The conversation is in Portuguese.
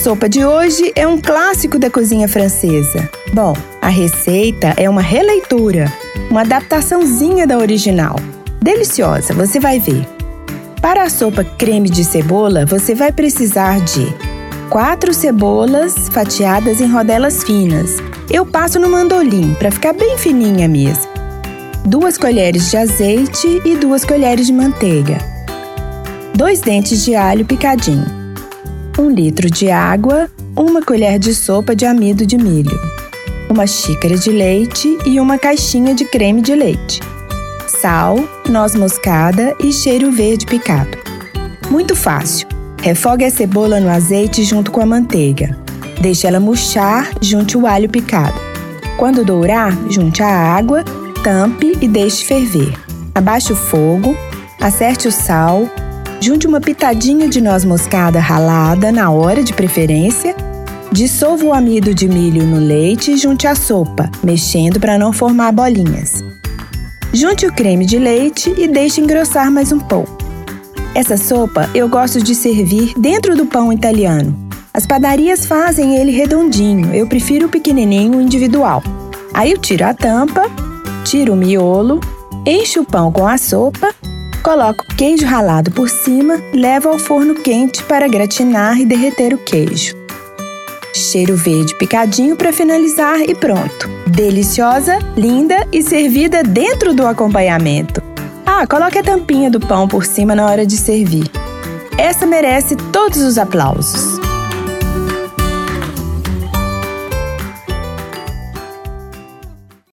sopa de hoje é um clássico da cozinha francesa. Bom, a receita é uma releitura, uma adaptaçãozinha da original. Deliciosa, você vai ver. Para a sopa creme de cebola, você vai precisar de 4 cebolas fatiadas em rodelas finas. Eu passo no mandolim para ficar bem fininha mesmo. 2 colheres de azeite e 2 colheres de manteiga. 2 dentes de alho picadinho. 1 litro de água, 1 colher de sopa de amido de milho. Uma xícara de leite e uma caixinha de creme de leite sal, noz moscada e cheiro verde picado. Muito fácil. Refogue a cebola no azeite junto com a manteiga. Deixe ela murchar, junte o alho picado. Quando dourar, junte a água, tampe e deixe ferver. Abaixe o fogo, acerte o sal, junte uma pitadinha de noz moscada ralada na hora de preferência, dissolva o amido de milho no leite e junte a sopa, mexendo para não formar bolinhas. Junte o creme de leite e deixe engrossar mais um pouco. Essa sopa eu gosto de servir dentro do pão italiano. As padarias fazem ele redondinho, eu prefiro o pequenininho individual. Aí eu tiro a tampa, tiro o miolo, encho o pão com a sopa, coloco queijo ralado por cima, levo ao forno quente para gratinar e derreter o queijo. Cheiro verde picadinho para finalizar e pronto deliciosa, linda e servida dentro do acompanhamento. Ah, coloque a tampinha do pão por cima na hora de servir. Essa merece todos os aplausos.